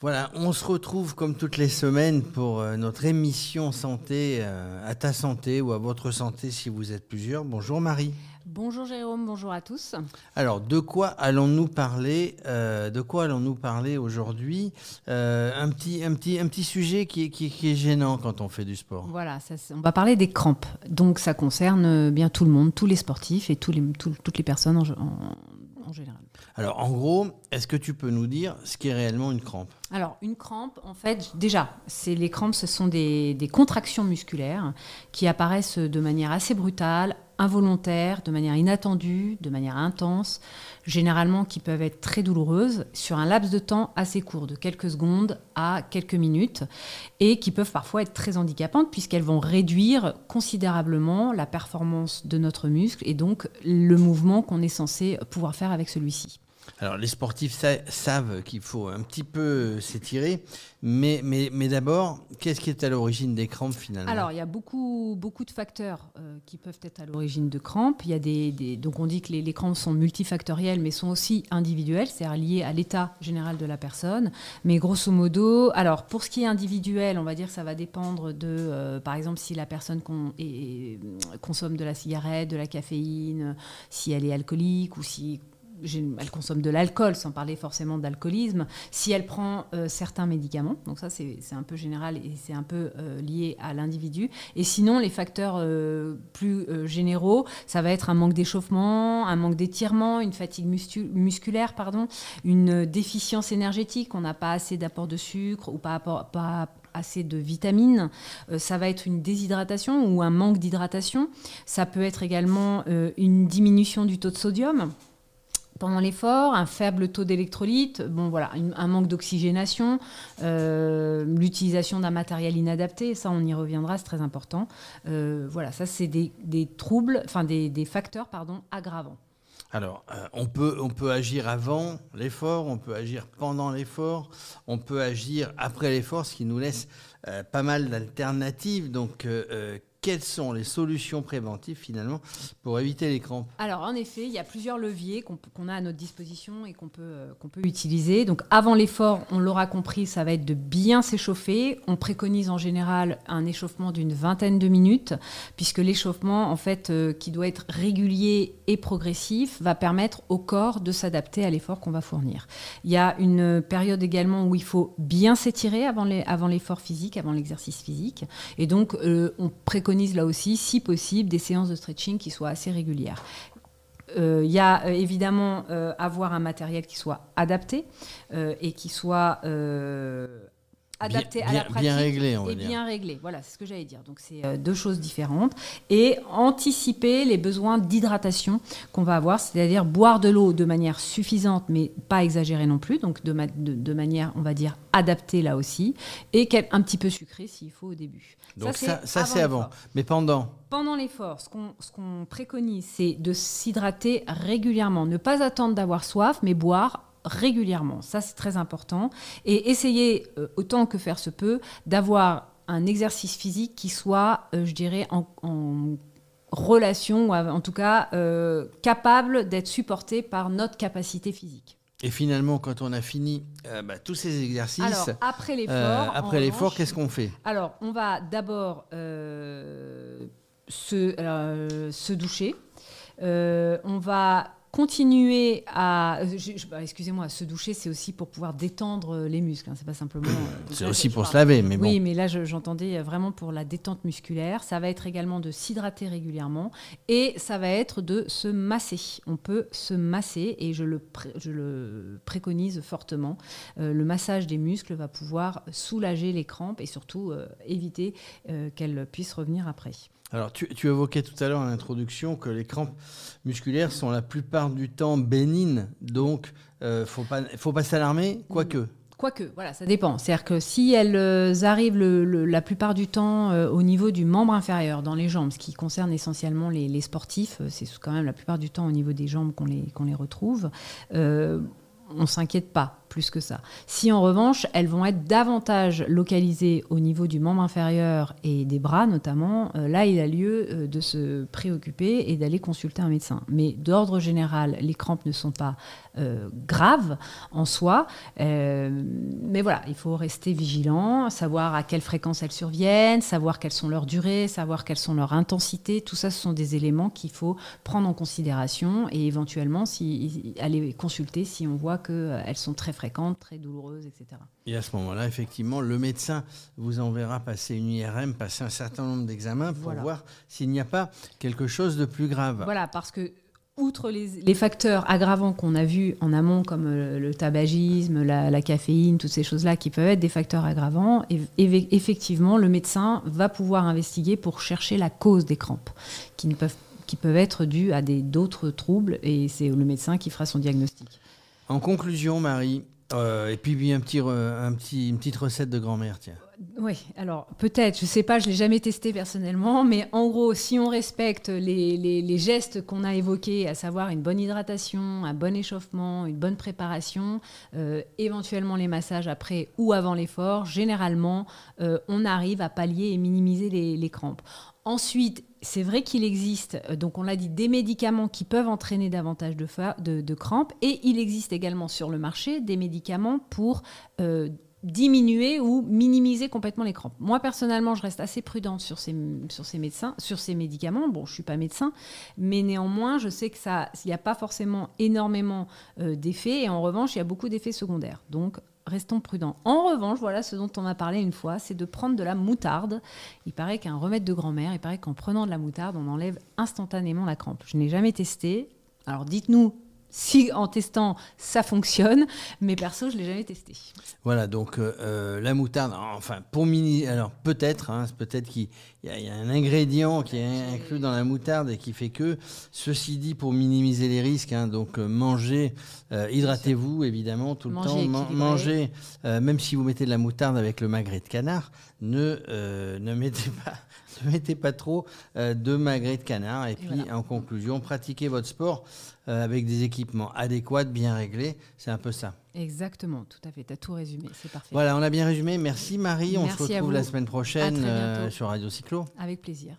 Voilà, on se retrouve comme toutes les semaines pour euh, notre émission santé euh, à ta santé ou à votre santé si vous êtes plusieurs. Bonjour Marie. Bonjour Jérôme, bonjour à tous. Alors, de quoi allons-nous parler euh, De quoi allons-nous parler aujourd'hui un, petit, un, petit, un petit sujet qui est, qui, est, gênant quand on fait du sport. Voilà, on va parler des crampes. Donc, ça concerne bien tout le monde, tous les sportifs et tous les, toutes les personnes en, en. Alors, en gros, est-ce que tu peux nous dire ce qu'est réellement une crampe? Alors, une crampe, en fait, déjà, c'est les crampes, ce sont des, des, contractions musculaires qui apparaissent de manière assez brutale, involontaire, de manière inattendue, de manière intense, généralement qui peuvent être très douloureuses sur un laps de temps assez court, de quelques secondes à quelques minutes, et qui peuvent parfois être très handicapantes puisqu'elles vont réduire considérablement la performance de notre muscle et donc le mouvement qu'on est censé pouvoir faire avec celui-ci. Alors les sportifs savent qu'il faut un petit peu s'étirer, mais, mais, mais d'abord, qu'est-ce qui est à l'origine des crampes finalement? Alors il y a beaucoup, beaucoup de facteurs euh, qui peuvent être à l'origine de crampes. Il y a des, donc on dit que les, crampes sont multifactorielles, mais sont aussi individuelles, c'est-à-dire liées à l'état général de la personne. Mais grosso modo, alors pour ce qui est individuel, on va dire que ça va dépendre de, euh, par exemple, si la personne consomme de la cigarette, de la caféine, si elle est alcoolique ou si elle consomme de l'alcool, sans parler forcément d'alcoolisme, si elle prend euh, certains médicaments, donc ça c'est un peu général et c'est un peu euh, lié à l'individu, et sinon les facteurs euh, plus généraux, ça va être un manque d'échauffement, un manque d'étirement, une fatigue musculaire, pardon, une déficience énergétique, on n'a pas assez d'apport de sucre ou pas, pas assez de vitamines. ça va être une déshydratation ou un manque d'hydratation. Ça peut être également une diminution du taux de sodium pendant l'effort, un faible taux d'électrolyte, bon voilà, un manque d'oxygénation, euh, l'utilisation d'un matériel inadapté, ça on y reviendra, c'est très important. Euh, voilà, ça c'est des, troubles, enfin des, facteurs pardon aggravants. Alors, euh, on, peut, on peut agir avant l'effort, on peut agir pendant l'effort, on peut agir après l'effort, ce qui nous laisse pas mal d'alternatives. Donc, quelles sont les solutions préventives finalement pour éviter les crampes Alors en effet, il y a plusieurs leviers qu'on a à notre disposition et qu'on peut, euh, qu'on peut utiliser. Donc avant l'effort, on l'aura compris, ça va être de bien s'échauffer. On préconise en général un échauffement d'une vingtaine de minutes, puisque l'échauffement, en fait, euh, qui doit être régulier et progressif, va permettre au corps de s'adapter à l'effort qu'on va fournir. Il y a une période également où il faut bien s'étirer avant l'effort avant physique, avant l'exercice physique. Et donc, euh, on préconise là aussi, si possible, des séances de stretching qui soient assez régulières. Euh, il y a euh, évidemment euh, avoir un matériel qui soit adapté et qui soit adapté à la pratique bien réglé, on et bien réglé. Voilà, c'est ce que j'allais dire. Donc c'est euh, deux choses différentes. Et anticiper les besoins d'hydratation qu'on va avoir, c'est-à-dire boire de l'eau de manière suffisante mais pas exagérée non plus, donc de, de, manière on va dire adaptée là aussi. Et un petit peu sucrée s'il faut au début. Donc ça, ça c'est avant, mais pendant? Pendant l'effort, ce qu'on préconise, c'est de s'hydrater régulièrement, ne pas attendre d'avoir soif, mais boire régulièrement. Ça, c'est très important. Et essayer, euh, autant que faire se peut, d'avoir un exercice physique qui soit, euh, je dirais, en, relation, ou en tout cas euh, capable d'être supporté par notre capacité phyhique. Et finalement, quand on a fini bah, tous ces exercices, alors après l'effort, après l'effort, qu'est-ce qu'on fait? Alors, on va d'abord se, se doucher. on va continuer à. Bah, excusez-moi, se doucher, c'est aussi pour pouvoir détendre euh, les muscles. Hein, c'est pas simplement. Euh, c'est aussi pour se laver, mais bon. Oui, mais là, j'entendais vraiment pour la détente musculaire. Ça va être également de s'hydrater régulièrement et ça va être de se masser. On peut se masser et je le, je le préconise fortement. Euh, le massage des muscles va pouvoir soulager les crampes et surtout éviter qu'elles puissent revenir après. Alors, tu, évoquais tout à l'heure en introduction que les crampes musculaires sont la plupart du temps bénignes, donc il euh, ne faut pas, s'alarmer, quoique. Quoique, voilà, ça dépend. C'est-à-dire que si elles euh, arrivent la plupart du temps euh, au niveau du membre inférieur, dans les jambes, ce qui concerne essentiellement les, sportifs, c'est quand même la plupart du temps au niveau des jambes qu'on les, qu'on les retrouve, on ne s'inquiète pas plus que ça. Si en revanche, elles vont être davantage localisées au niveau du membre inférieur et des bras notamment, euh, là, il a lieu euh, de se préoccuper et d'aller consulter un médecin. Mais d'ordre général, les crampes ne sont pas euh, graves en soi. mais voilà, il faut rester vigilant, savoir à quelle fréquence elles surviennent, savoir quelles sont leurs durées, savoir quelles sont leurs intensités. Tout ça, ce sont des éléments qu'il faut prendre en considération et éventuellement aller consulter si on voit qu'elles sont très fréquentes, très douloureuses, etc. Et à ce moment-là, effectivement, le médecin vous enverra passer une IRM, passer un certain nombre d'examens pour voir s'il n'y a pas quelque chose de plus grave. Voilà, parce que outre les, facteurs aggravants qu'on a vus en amont, comme euh, le, tabagisme, la, caféine, toutes ces choses-là qui peuvent être des facteurs aggravants, et, effectivement, le médecin va pouvoir investiguer pour chercher la cause des crampes, qui, ne peuvent, qui peuvent être dues à d'autres troubles, et c'est le médecin qui fera son diagnostic. En conclusion, Marie, euh, et puis une petite recette de grand-mère, tiens. Oui, alors peut-être, je ne sais pas, je ne l'ai jamais testé personnellement, mais en gros, si on respecte les, gestes qu'on a évoqués, à savoir une bonne hydratation, un bon échauffement, une bonne préparation, euh, éventuellement les massages après ou avant l'effort, généralement, euh, on arrive à pallier et minimiser les crampes. Ensuite, c'est vrai qu'il existe, euh, donc on l'a dit, des médicaments qui peuvent entraîner davantage de, crampes et il existe également sur le marché des médicaments pour diminuer ou minimiser complètement les crampes. Moi personnellement, je reste assez prudente sur ces, sur ces médecins, sur ces médicaments. Bon, je suis pas médecin, mais néanmoins, je sais que ça, n'y a pas forcément énormément euh, d'effets et en revanche, il y a beaucoup d'effets secondaires. Donc restons prudents. En revanche, voilà ce dont on a parlé une fois, c'est de prendre de la moutarde. Il paraît qu'un remède de grand-mère, il paraît qu'en prenant de la moutarde, on enlève instantanément la crampe. Je n'ai jamais testé. Alors dites-nous si en testant ça fonctionne, mais perso je l'ai jamais testé. Voilà donc euh, euh, la moutarde, enfin pour mini, alors peut-être, hein, peut-être qu'il y, a un ingrédient qui est inclus dans la moutarde et qui fait que, ceci dit pour minimiser les risques, hein, donc euh, mangez, hydratez-vous évidemment tout le temps, mangez, même si vous mettez de la moutarde avec le magret de canard, ne ne mettez pas ne mettez pas trop de magret de canard. Et, puis en conclusion pratiquez votre sport euh, avec des équipements adéquats, bien réglés. C'est un peu ça. Exactement, tout à fait. Tu as tout résumé. C'est parfait. Voilà, on a bien résumé. Merci Marie. on se retrouve la semaine prochaine euh, sur Radio Cyclo. Avec plaisir.